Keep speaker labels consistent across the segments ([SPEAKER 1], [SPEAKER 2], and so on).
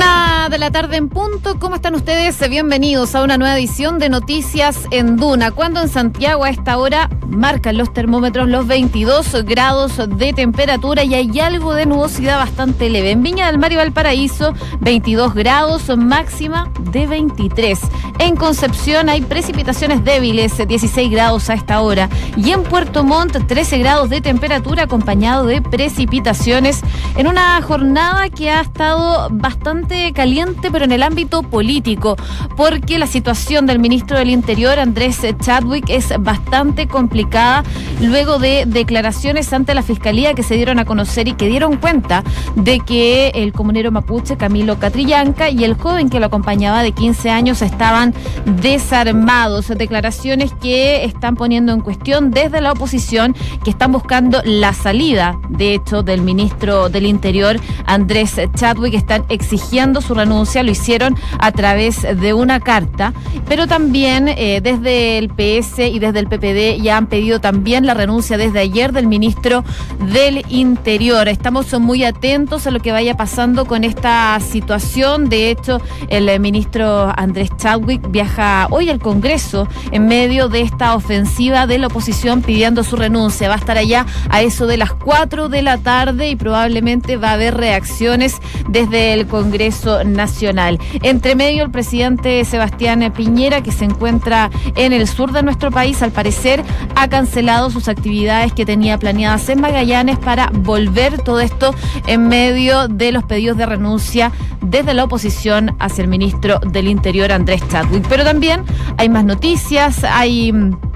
[SPEAKER 1] na! De la tarde en punto. ¿Cómo están ustedes? Bienvenidos a una nueva edición de Noticias en Duna. Cuando en Santiago a esta hora marcan los termómetros los 22 grados de temperatura y hay algo de nubosidad bastante leve. En Viña del Mar y Valparaíso, 22 grados, máxima de 23. En Concepción hay precipitaciones débiles, 16 grados a esta hora. Y en Puerto Montt, 13 grados de temperatura acompañado de precipitaciones en una jornada que ha estado bastante caliente, pero en el ámbito político, porque la situación del ministro del Interior, Andrés Chadwick, es bastante complicada luego de declaraciones ante la Fiscalía que se dieron a conocer y que dieron cuenta de que el comunero mapuche Camilo Catrillanca y el joven que lo acompañaba de 15 años estaban desarmados. Declaraciones que están poniendo en cuestión desde la oposición, que están buscando la salida, de hecho, del ministro del Interior, Andrés Chadwick, están exigiendo su renuncia, lo hicieron a través de una carta, pero también eh, desde el PS y desde el PPD ya han pedido también la renuncia desde ayer del ministro del Interior. Estamos muy atentos a lo que vaya pasando con esta situación. De hecho, el eh, ministro Andrés Chadwick viaja hoy al Congreso en medio de esta ofensiva de la oposición pidiendo su renuncia. Va a estar allá a eso de las 4 de la tarde y probablemente va a haber reacciones desde el Congreso Nacional. Entre medio, el presidente Sebastián Piñera, que se encuentra en el sur de nuestro país, al parecer ha cancelado sus actividades que tenía planeadas en Magallanes para volver todo esto en medio de los pedidos de renuncia desde la oposición hacia el ministro del Interior, Andrés Chadwick. Pero también hay más noticias, hay mm,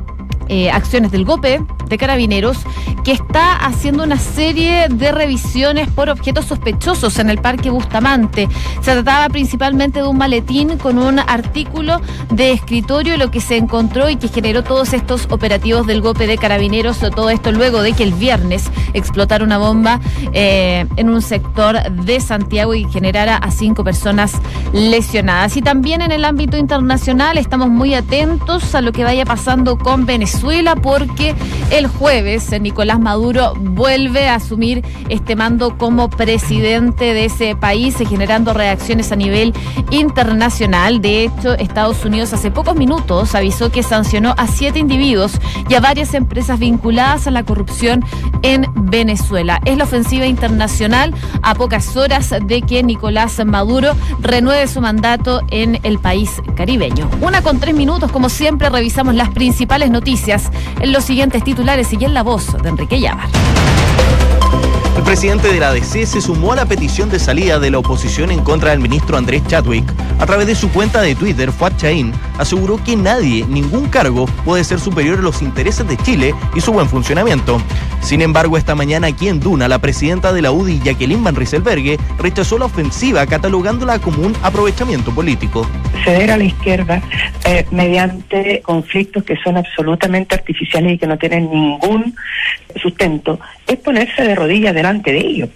[SPEAKER 1] eh, acciones del GOPE de Carabineros que está haciendo una serie de revisiones por objetos sospechosos en el Parque Bustamante. Se trataba principalmente de un maletín con un artículo de escritorio, lo que se encontró y que generó todos estos operativos del golpe de Carabineros, todo esto luego de que el viernes explotara una bomba eh, en un sector de Santiago y generara a cinco personas lesionadas. Y también en el ámbito internacional estamos muy atentos a lo que vaya pasando con Venezuela porque el jueves, Nicolás Maduro vuelve a asumir este mando como presidente de ese país, generando reacciones a nivel internacional. De hecho, Estados Unidos hace pocos minutos avisó que sancionó a siete individuos y a varias empresas vinculadas a la corrupción en Venezuela. Es la ofensiva internacional a pocas horas de que Nicolás Maduro renueve su mandato en el país caribeño. Una con tres minutos, como siempre, revisamos las principales noticias en los siguientes títulos y en la voz de Enrique Llamar.
[SPEAKER 2] El presidente de la ADC se sumó a la petición de salida de la oposición en contra del ministro Andrés Chadwick. A través de su cuenta de Twitter, Fuad aseguró que nadie, ningún cargo, puede ser superior a los intereses de Chile y su buen funcionamiento. Sin embargo, esta mañana aquí en Duna, la presidenta de la UDI, Jacqueline Van Rieselberghe, rechazó la ofensiva catalogándola como un aprovechamiento político.
[SPEAKER 3] Ceder a la izquierda eh, mediante conflictos que son absolutamente artificiales y que no tienen ningún sustento es ponerse de rodillas delante de ellos.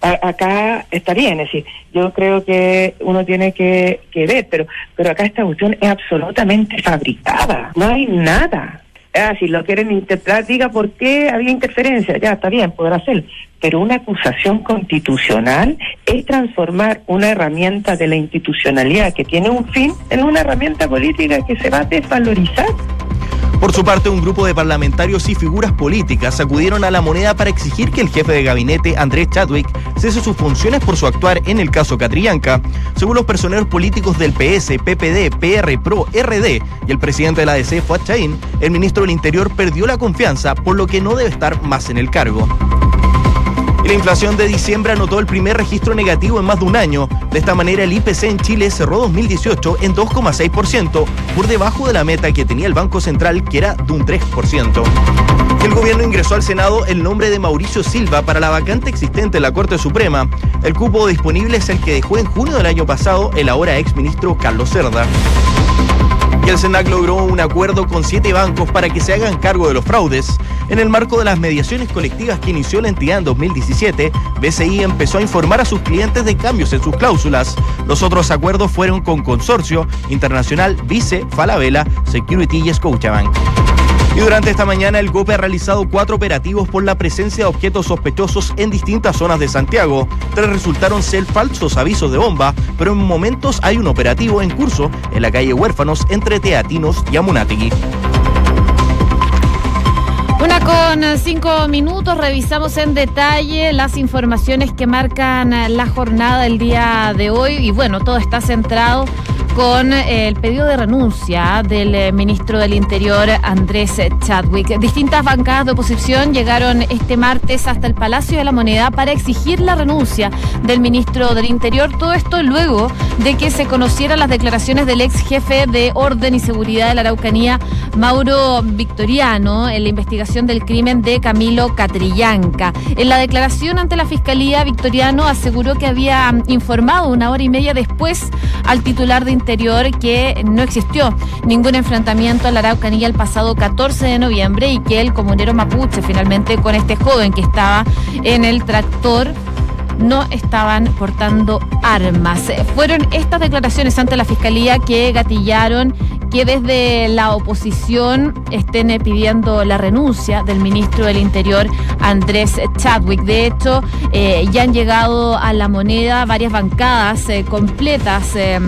[SPEAKER 3] Acá está bien, es decir, yo creo que uno tiene que, que ver, pero, pero acá esta cuestión es absolutamente fabricada, no hay nada. Ah, si lo quieren interpretar, diga por qué había interferencia, ya está bien, podrá ser. Pero una acusación constitucional es transformar una herramienta de la institucionalidad que tiene un fin en una herramienta política que se va a desvalorizar.
[SPEAKER 2] Por su parte, un grupo de parlamentarios y figuras políticas acudieron a la moneda para exigir que el jefe de gabinete, Andrés Chadwick, cese sus funciones por su actuar en el caso Catrillanca. Según los personeros políticos del PS, PPD, PR, PRO, RD y el presidente de la ADC, Fuad Chaín, el ministro del Interior perdió la confianza, por lo que no debe estar más en el cargo la inflación de diciembre anotó el primer registro negativo en más de un año. De esta manera, el IPC en Chile cerró 2018 en 2,6%, por debajo de la meta que tenía el Banco Central, que era de un 3%. El gobierno ingresó al Senado el nombre de Mauricio Silva para la vacante existente en la Corte Suprema. El cupo disponible es el que dejó en junio del año pasado el ahora exministro Carlos Cerda el SENAC logró un acuerdo con siete bancos para que se hagan cargo de los fraudes. En el marco de las mediaciones colectivas que inició la entidad en 2017, BCI empezó a informar a sus clientes de cambios en sus cláusulas. Los otros acuerdos fueron con Consorcio, Internacional, Vice, Falabella, Security y Scotiabank. Y durante esta mañana el GOPE ha realizado cuatro operativos por la presencia de objetos sospechosos en distintas zonas de Santiago. Tres resultaron ser falsos avisos de bomba, pero en momentos hay un operativo en curso en la calle Huérfanos entre Teatinos y Amunátegui.
[SPEAKER 1] Una con cinco minutos, revisamos en detalle las informaciones que marcan la jornada del día de hoy y bueno, todo está centrado con el pedido de renuncia del eh, ministro del Interior, Andrés Chadwick. Distintas bancadas de oposición llegaron este martes hasta el Palacio de la Moneda para exigir la renuncia del ministro del Interior. Todo esto luego de que se conocieran las declaraciones del ex jefe de Orden y Seguridad de la Araucanía, Mauro Victoriano, en la investigación del crimen de Camilo Catrillanca. En la declaración ante la Fiscalía, Victoriano aseguró que había informado una hora y media después al titular de que no existió ningún enfrentamiento en la Araucanía el pasado 14 de noviembre y que el comunero mapuche finalmente con este joven que estaba en el tractor no estaban portando armas. Fueron estas declaraciones ante la Fiscalía que gatillaron que desde la oposición estén pidiendo la renuncia del ministro del Interior, Andrés Chadwick. De hecho, eh, ya han llegado a la moneda varias bancadas eh, completas. Eh,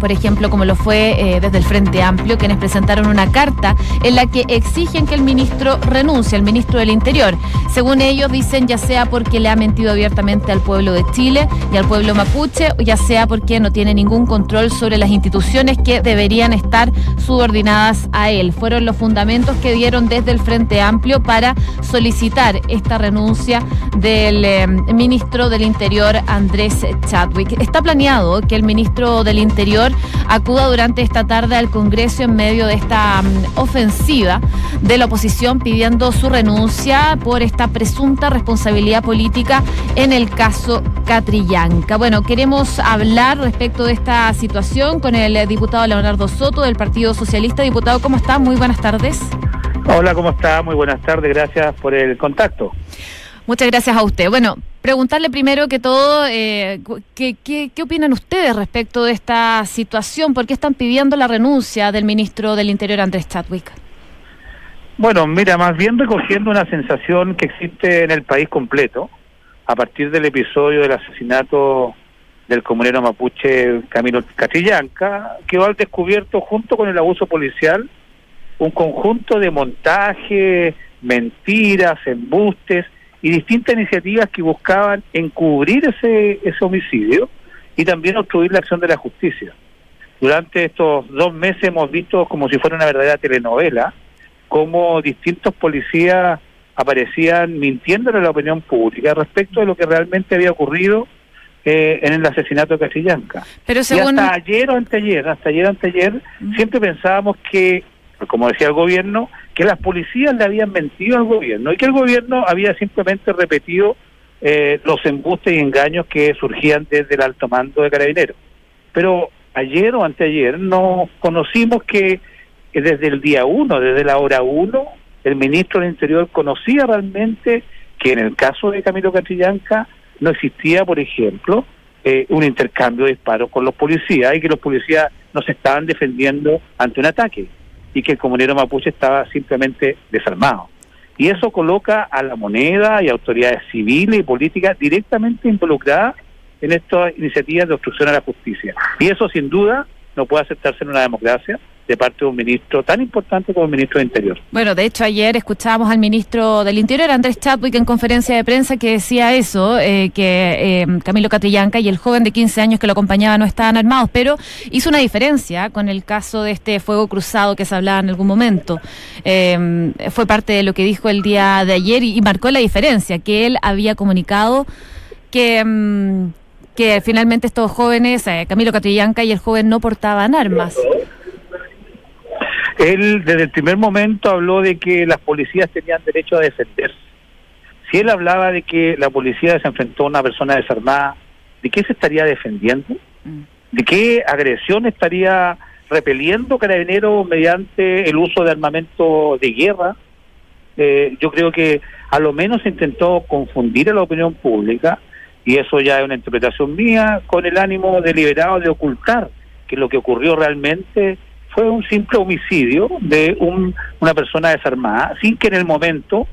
[SPEAKER 1] por ejemplo, como lo fue eh, desde el Frente Amplio, quienes presentaron una carta en la que exigen que el ministro renuncie, el ministro del Interior. Según ellos, dicen ya sea porque le ha mentido abiertamente al pueblo de Chile y al pueblo mapuche, o ya sea porque no tiene ningún control sobre las instituciones que deberían estar subordinadas a él. Fueron los fundamentos que dieron desde el Frente Amplio para solicitar esta renuncia del eh, ministro del Interior, Andrés Chadwick. Está planeado que el ministro del Interior acuda durante esta tarde al Congreso en medio de esta mm, ofensiva de la oposición pidiendo su renuncia por esta presunta responsabilidad política en el caso Catrillanca. Bueno, queremos hablar respecto de esta situación con el diputado Leonardo Soto del Partido Socialista. Diputado, ¿cómo está? Muy buenas tardes.
[SPEAKER 4] Hola, ¿cómo está? Muy buenas tardes. Gracias por el contacto.
[SPEAKER 1] Muchas gracias a usted. Bueno, preguntarle primero que todo, eh, ¿qué, qué, opinan ustedes respecto de esta situación? ¿Por qué están pidiendo la renuncia del ministro del Interior, Andrés Chadwick?
[SPEAKER 4] Bueno, mira, más bien recogiendo una sensación que existe en el país completo, a partir del episodio del asesinato del comunero mapuche Camilo Catrillanca, quedó al descubierto, junto con el abuso policial, un conjunto de montajes, mentiras, embustes, y distintas iniciativas que buscaban encubrir ese, ese homicidio y también obstruir la acción de la justicia. Durante estos dos meses hemos visto como si fuera una verdadera telenovela, cómo distintos policías aparecían mintiéndole a la opinión pública respecto de lo que realmente había ocurrido eh, en el asesinato de Casillanca. Pero según... Y hasta ayer o anteayer, hasta ayer o anteayer, siempre pensábamos que como decía el gobierno, que las policías le habían mentido al gobierno y que el gobierno había simplemente repetido eh, los embustes y engaños que surgían desde el alto mando de carabineros. Pero ayer o anteayer nos conocimos que desde el día uno, desde la hora uno, el ministro del Interior conocía realmente que en el caso de Camilo Catrillanca no existía, por ejemplo, eh, un intercambio de disparos con los policías y que los policías no se estaban defendiendo ante un ataque y que el comunero mapuche estaba simplemente desarmado. Y eso coloca a la moneda y autoridades civiles y políticas directamente involucradas en estas iniciativas de obstrucción a la justicia. Y eso sin duda no puede aceptarse en una democracia de parte de un ministro tan importante como el ministro de Interior.
[SPEAKER 1] Bueno, de hecho ayer escuchábamos al ministro del Interior, Andrés Chadwick, en conferencia de prensa que decía eso, eh, que eh, Camilo Catrillanca y el joven de 15 años que lo acompañaba no estaban armados, pero hizo una diferencia con el caso de este fuego cruzado que se hablaba en algún momento. Eh, fue parte de lo que dijo el día de ayer y, marcó la diferencia, que él había comunicado que... Mm, que finalmente estos jóvenes, Camilo Catrillanca y el joven no portaban armas.
[SPEAKER 4] Él desde el primer momento habló de que las policías tenían derecho a defenderse. Si él hablaba de que la policía se enfrentó a una persona desarmada, ¿de qué se estaría defendiendo? Mm. ¿De qué agresión estaría repeliendo Carabineros mediante el uso de armamento de guerra? Eh, yo creo que a lo menos se intentó confundir a la opinión pública, y eso ya es una interpretación mía, con el ánimo deliberado de ocultar que lo que ocurrió realmente fue un simple homicidio de un, una persona desarmada, sin que en el momento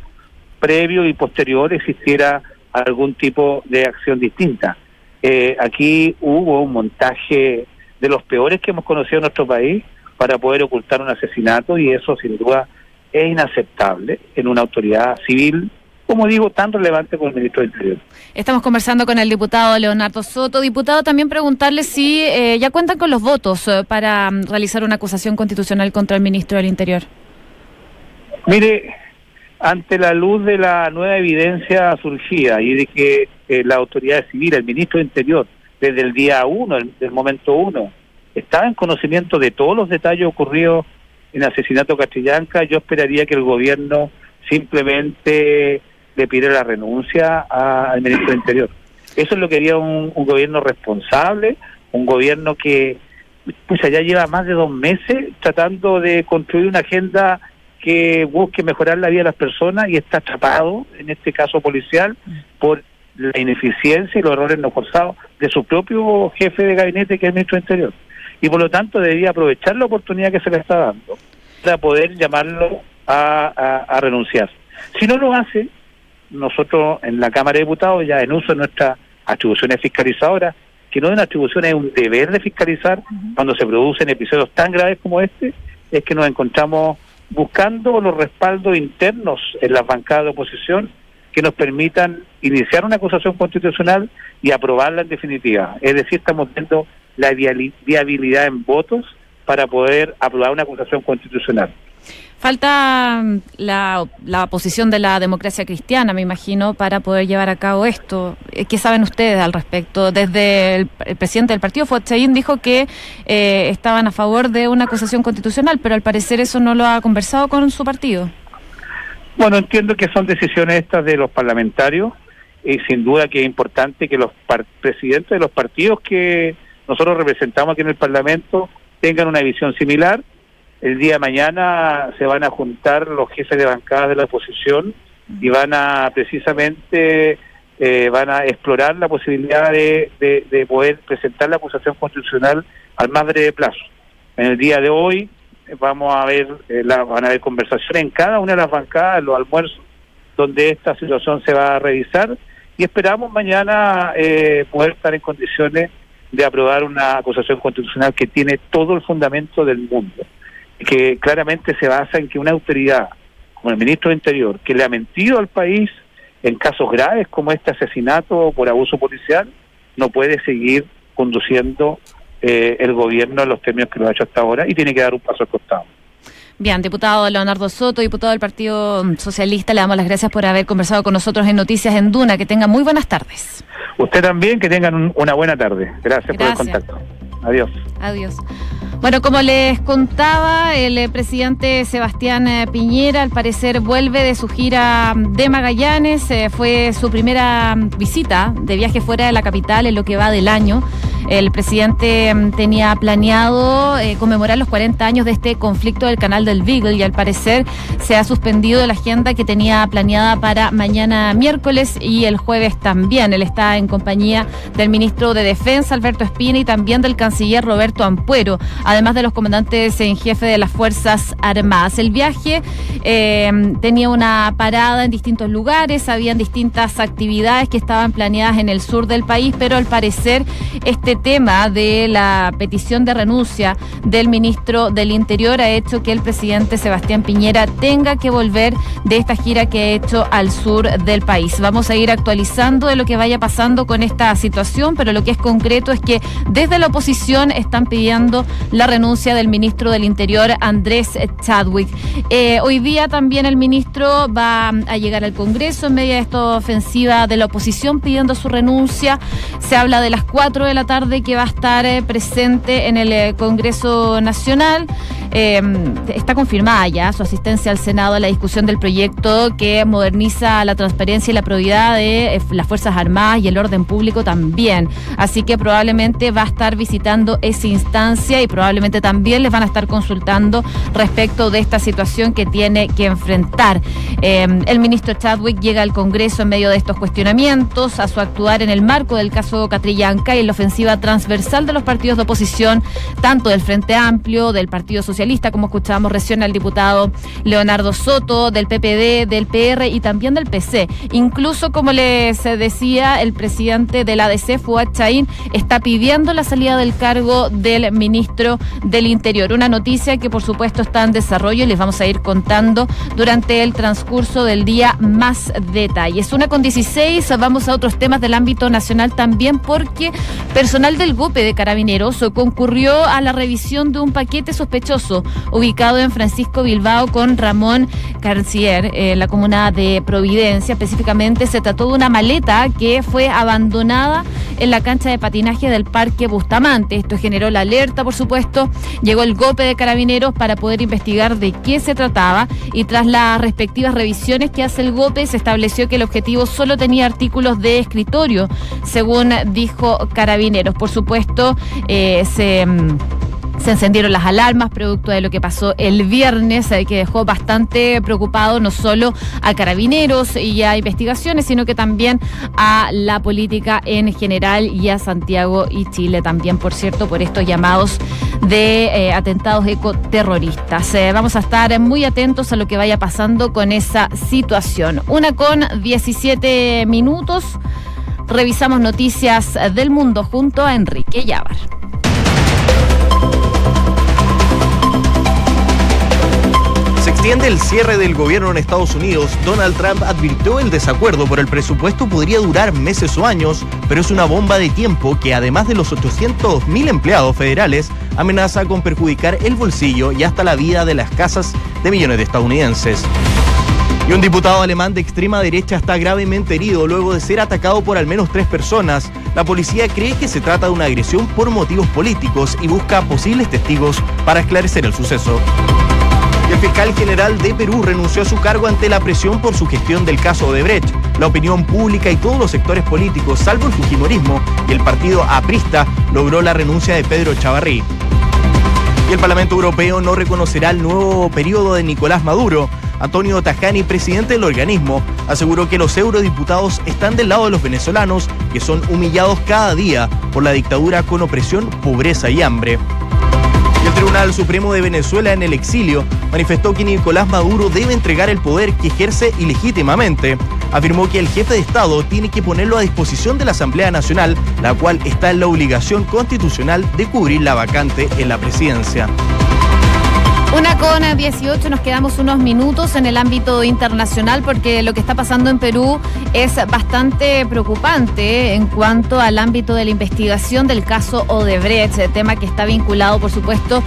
[SPEAKER 4] previo y posterior existiera algún tipo de acción distinta. Eh, aquí hubo un montaje de los peores que hemos conocido en nuestro país para poder ocultar un asesinato y eso sin duda es inaceptable en una autoridad civil como digo, tan relevante como el ministro del Interior.
[SPEAKER 1] Estamos conversando con el diputado Leonardo Soto. Diputado, también preguntarle si eh, ya cuentan con los votos eh, para mm, realizar una acusación constitucional contra el ministro del Interior.
[SPEAKER 4] Mire, ante la luz de la nueva evidencia surgida y de que eh, la autoridad civil, el ministro del Interior, desde el día uno, el, del momento uno, estaba en conocimiento de todos los detalles ocurridos en el asesinato Castrillanca, yo esperaría que el gobierno simplemente le pide la renuncia al ministro del Interior. Eso es lo que quería un, gobierno responsable, un gobierno que pues ya lleva más de dos meses tratando de construir una agenda que busque mejorar la vida de las personas y está atrapado, en este caso policial, por la ineficiencia y los errores no forzados de su propio jefe de gabinete, que es el ministro del Interior. Y por lo tanto debería aprovechar la oportunidad que se le está dando para poder llamarlo a, a renunciar. Si no lo hace, nosotros en la Cámara de Diputados ya en uso de nuestras atribuciones fiscalizadoras, que no de una atribución es un deber de fiscalizar cuando se producen episodios tan graves como este, es que nos encontramos buscando los respaldos internos en las bancadas de oposición que nos permitan iniciar una acusación constitucional y aprobarla en definitiva. Es decir, estamos viendo la viabilidad en votos para poder aprobar una acusación constitucional.
[SPEAKER 1] Falta mm, la, la posición de la democracia cristiana, me imagino, para poder llevar a cabo esto. Eh, ¿Qué saben ustedes al respecto? Desde el, presidente del partido, Fuatchaín, dijo que eh, estaban a favor de una acusación constitucional, pero al parecer eso no lo ha conversado con su partido.
[SPEAKER 4] Bueno, entiendo que son decisiones estas de los parlamentarios y sin duda que es importante que los presidentes de los partidos que nosotros representamos aquí en el Parlamento tengan una visión similar el día de mañana se van a juntar los jefes de bancada de la oposición y van a precisamente eh, van a explorar la posibilidad de, de, poder presentar la acusación constitucional al más breve plazo. En el día de hoy eh, vamos a ver eh, la, van a haber conversaciones en cada una de las bancadas, los almuerzos, donde esta situación se va a revisar y esperamos mañana poder estar en condiciones de aprobar una acusación constitucional que tiene todo el fundamento del mundo que claramente se basa en que una autoridad como el ministro de Interior, que le ha mentido al país en casos graves como este asesinato por abuso policial, no puede seguir conduciendo eh, el gobierno en los términos que lo ha hecho hasta ahora y tiene que dar un paso al costado.
[SPEAKER 1] Bien, diputado Leonardo Soto, diputado del Partido Socialista, le damos las gracias por haber conversado con nosotros en Noticias en Duna. Que tenga muy buenas tardes.
[SPEAKER 4] Usted también, que tengan una buena tarde. Gracias, por el contacto. Adiós.
[SPEAKER 1] Adiós. Bueno, como les contaba, el eh, presidente Sebastián eh, Piñera al parecer vuelve de su gira de Magallanes. Eh, fue su primera visita de viaje fuera de la capital en lo que va del año. El presidente mm, tenía planeado conmemorar los 40 años de este conflicto del canal del Beagle y al parecer se ha suspendido la agenda que tenía planeada para mañana miércoles y el jueves también. Él está en compañía del ministro de Defensa, Alberto Espina, y también del canciller Roberto Ampuero además de los comandantes en jefe de las Fuerzas Armadas. El viaje eh, tenía una parada en distintos lugares, habían distintas actividades que estaban planeadas en el sur del país, pero al parecer este tema de la petición de renuncia del ministro del Interior ha hecho que el presidente Sebastián Piñera tenga que volver de esta gira que ha hecho al sur del país. Vamos a ir actualizando de lo que vaya pasando con esta situación, pero lo que es concreto es que desde la oposición están pidiendo la renuncia del ministro del Interior, Andrés Chadwick. Eh, hoy día también el ministro va a llegar al Congreso en medio de esta ofensiva de la oposición pidiendo su renuncia. Se habla de las 4 de la tarde que va a estar eh, presente en el eh, Congreso Nacional. eh, está confirmada ya su asistencia al Senado a la discusión del proyecto que moderniza la transparencia y la probidad de las Fuerzas Armadas y el orden público también. Así que probablemente va a estar visitando esa instancia y probablemente también les van a estar consultando respecto de esta situación que tiene que enfrentar. El ministro Chadwick llega al Congreso en medio de estos cuestionamientos a su actuar en el marco del caso Catrillanca y en la ofensiva transversal de los partidos de oposición, tanto del Frente Amplio, del Partido Socialista, como escuchábamos recién al diputado Leonardo Soto, del PPD, del PR y también del PC. Incluso, como les decía, el presidente de la ADC, Fuad Chaín, está pidiendo la salida del cargo del ministro del Interior. Una noticia que, por supuesto, está en desarrollo y les vamos a ir contando durante el transcurso del día más detalles. Una con 16, vamos a otros temas del ámbito nacional también, porque personal del GOPE de Carabineros concurrió a la revisión de un paquete sospechoso ubicado en Francisco Bilbao con Ramón Carcier, en la comuna de Providencia. Específicamente se trató de una maleta que fue abandonada en la cancha de patinaje del Parque Bustamante. Esto generó la alerta, por supuesto. Llegó el GOPE de Carabineros para poder investigar de qué se trataba y tras las respectivas revisiones que hace el GOPE se estableció que el objetivo solo tenía artículos de escritorio, según dijo Carabineros. Por supuesto, eh, se... Mm, se encendieron las alarmas producto de lo que pasó el viernes, eh, que dejó bastante preocupado no solo a carabineros y a investigaciones, sino que también a la política en general y a Santiago y Chile también, por cierto, por estos llamados de eh, atentados ecoterroristas. Eh, vamos a estar muy atentos a lo que vaya pasando con esa situación. Una con 17 minutos. Revisamos noticias del mundo junto a Enrique Llávar.
[SPEAKER 2] extiende el cierre del gobierno en Estados Unidos, Donald Trump advirtió el desacuerdo por el presupuesto podría durar meses o años, pero es una bomba de tiempo que además de los 800.000 empleados federales, amenaza con perjudicar el bolsillo y hasta la vida de las casas de millones de estadounidenses. Y un diputado alemán de extrema derecha está gravemente herido luego de ser atacado por al menos tres personas. La policía cree que se trata de una agresión por motivos políticos y busca posibles testigos para esclarecer el suceso. El fiscal general de Perú renunció a su cargo ante la presión por su gestión del caso de Brecht. La opinión pública y todos los sectores políticos, salvo el Fujimorismo y el partido aprista, logró la renuncia de Pedro Chavarrí. Y el Parlamento Europeo no reconocerá el nuevo periodo de Nicolás Maduro. Antonio Tajani, presidente del organismo, aseguró que los eurodiputados están del lado de los venezolanos, que son humillados cada día por la dictadura con opresión, pobreza y hambre. El Tribunal Supremo de Venezuela en el exilio manifestó que Nicolás Maduro debe entregar el poder que ejerce ilegítimamente. Afirmó que el jefe de Estado tiene que ponerlo a disposición de la Asamblea Nacional, la cual está en la obligación constitucional de cubrir la vacante en la presidencia.
[SPEAKER 1] Una con 18, nos quedamos unos minutos en el ámbito internacional porque lo que está pasando en Perú es bastante preocupante en cuanto al ámbito de la investigación del caso Odebrecht, tema que está vinculado, por supuesto,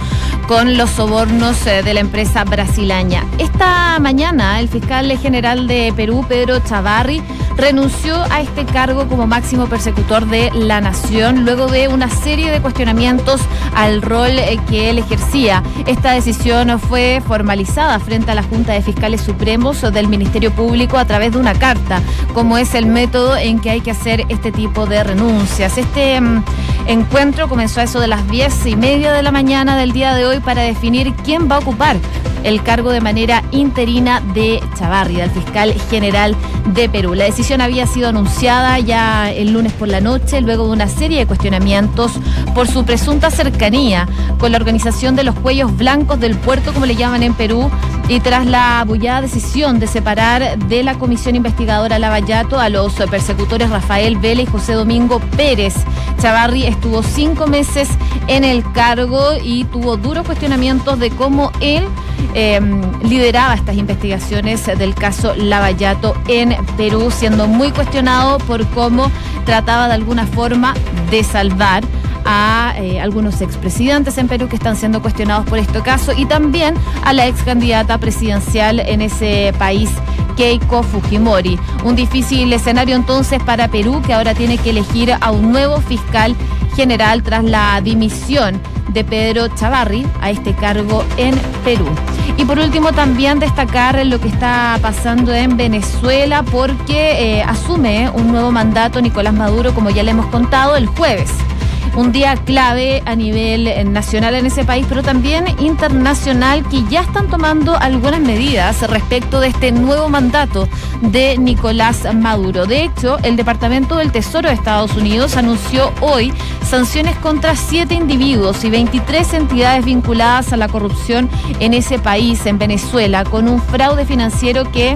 [SPEAKER 1] con los sobornos eh, de la empresa brasileña. Esta mañana, el fiscal general de Perú, Pedro Chavarri, renunció a este cargo como máximo persecutor de la nación luego de una serie de cuestionamientos al rol eh, que él ejercía. Esta decisión fue formalizada frente a la Junta de Fiscales Supremos del Ministerio Público a través de una carta, como es el método en que hay que hacer este tipo de renuncias. Este mm, encuentro comenzó a eso de las diez y media de la mañana del día de hoy para definir quién va a ocupar el cargo de manera interina de Chavarri, del fiscal general de Perú. La decisión había sido anunciada ya el lunes por la noche, luego de una serie de cuestionamientos por su presunta cercanía con la organización de los cuellos blancos del puerto, como le llaman en Perú, y tras la abullada decisión de separar de la comisión investigadora Lavallato a los persecutores Rafael Vélez y José Domingo Pérez. Chavarri estuvo cinco meses en el cargo y tuvo duros cuestionamientos de cómo él Em, lideraba estas investigaciones del caso Lavallato en Perú, siendo muy cuestionado por cómo trataba de alguna forma de salvar a eh, algunos expresidentes en Perú que están siendo cuestionados por este caso y también a la ex candidata presidencial en ese país, Keiko Fujimori. Un difícil escenario entonces para Perú que ahora tiene que elegir a un nuevo fiscal general tras la dimisión de Pedro Chavarri a este cargo en Perú. Y por último también destacar lo que está pasando en Venezuela porque eh, asume un nuevo mandato Nicolás Maduro, como ya le hemos contado, el jueves un día clave a nivel eh, nacional en ese país, pero también internacional, que ya están tomando algunas medidas respecto de este nuevo mandato de Nicolás Maduro. De hecho, el Departamento del Tesoro de Estados Unidos anunció hoy sanciones contra siete individuos y 23 entidades vinculadas a la corrupción en ese país, en Venezuela, con un fraude financiero que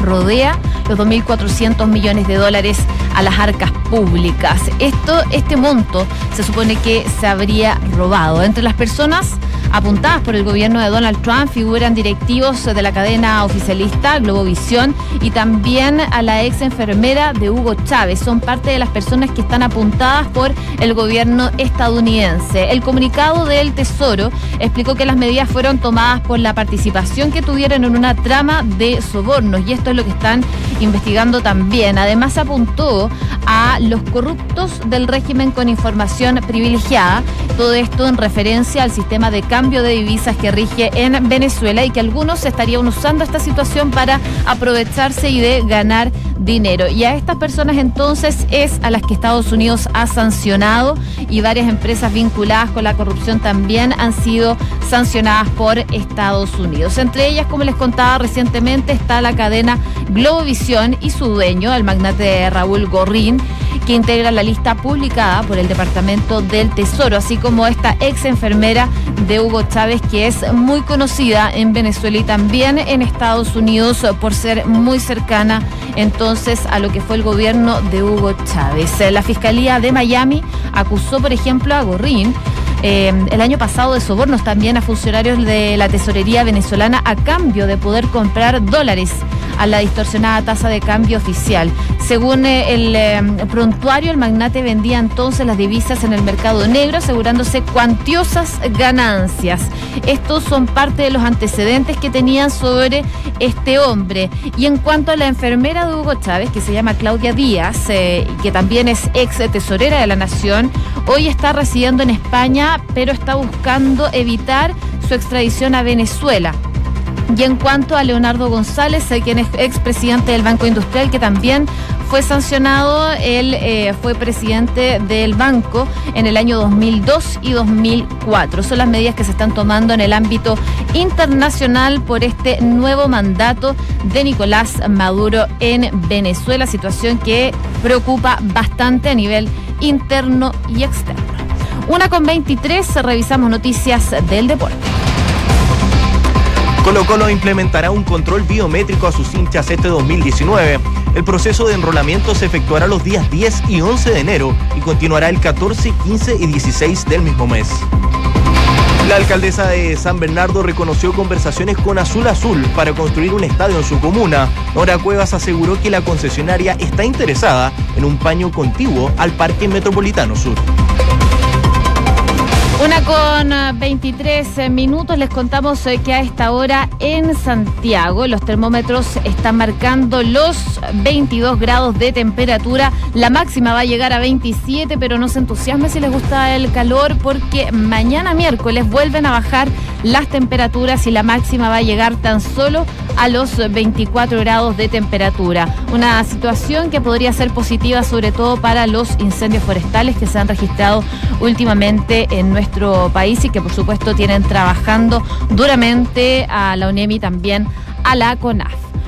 [SPEAKER 1] rodea los 2.400 millones de dólares a las arcas públicas. Esto, este monto se supone que se habría robado. Entre las personas apuntadas por el gobierno de Donald Trump figuran directivos de la cadena oficialista Globovisión y también a la ex enfermera de Hugo Chávez. Son parte de las personas que están apuntadas por el gobierno estadounidense. El comunicado del Tesoro explicó que las medidas fueron tomadas por la participación que tuvieron en una trama de sobornos y esto es lo que están investigando también. Además apuntó a los corruptos del régimen con información privilegiada. Todo esto en referencia al sistema de cambio de divisas que rige en Venezuela y que algunos estarían usando esta situación para aprovecharse y de ganar dinero. Y a estas personas entonces es a las que Estados Unidos ha sancionado y varias empresas vinculadas con la corrupción también han sido sancionadas por Estados Unidos. Entre ellas, como les contaba recientemente, está la cadena Globovisión y su dueño, el magnate Raúl Gorrín, que integra la lista publicada por el Departamento del Tesoro, así como esta ex enfermera de Hugo Chávez, que es muy conocida en Venezuela y también en Estados Unidos por ser muy cercana entonces a lo que fue el gobierno de Hugo Chávez. La Fiscalía de Miami acusó, por ejemplo, a Gorrín eh, el año pasado de sobornos también a funcionarios de la tesorería venezolana a cambio de poder comprar dólares a la distorsionada tasa de cambio oficial. Según eh, el eh, prontuario, el magnate vendía entonces las divisas en el mercado negro, asegurándose cuantiosas ganancias. Estos son parte de los antecedentes que tenían sobre este hombre. Y en cuanto a la enfermera de Hugo Chávez, que se llama Claudia Díaz, eh, que también es ex tesorera de la Nación, hoy está residiendo en España, pero está buscando evitar su extradición a Venezuela. Y en cuanto a Leonardo González, quien es expresidente del Banco Industrial, que también fue sancionado, él eh, fue presidente del banco en el año 2002 y 2004. Son las medidas que se están tomando en el ámbito internacional por este nuevo mandato de Nicolás Maduro en Venezuela, situación que preocupa bastante a nivel interno y externo. Una con 23, revisamos noticias del deporte.
[SPEAKER 2] Colo Colo implementará un control biométrico a sus hinchas este 2019. El proceso de enrolamiento se efectuará los días 10 y 11 de enero y continuará el 14, 15 y 16 del mismo mes. La alcaldesa de San Bernardo reconoció conversaciones con Azul Azul para construir un estadio en su comuna. Nora Cuevas aseguró que la concesionaria está interesada en un paño contiguo al Parque Metropolitano Sur.
[SPEAKER 1] Una con 23 eh, eh, minutos les contamos eh, que a esta hora en Santiago los termómetros están marcando los 22 grados de temperatura. La máxima va a llegar a 27, pero no se entusiasme si les gusta el calor porque mañana miércoles vuelven a bajar las temperaturas y la máxima va a llegar tan solo a los 24 grados de temperatura. Una situación que podría ser positiva sobre todo para los incendios forestales que se han registrado últimamente en nuestro país y que por supuesto tienen trabajando duramente a la UNEMI también a la CONAF.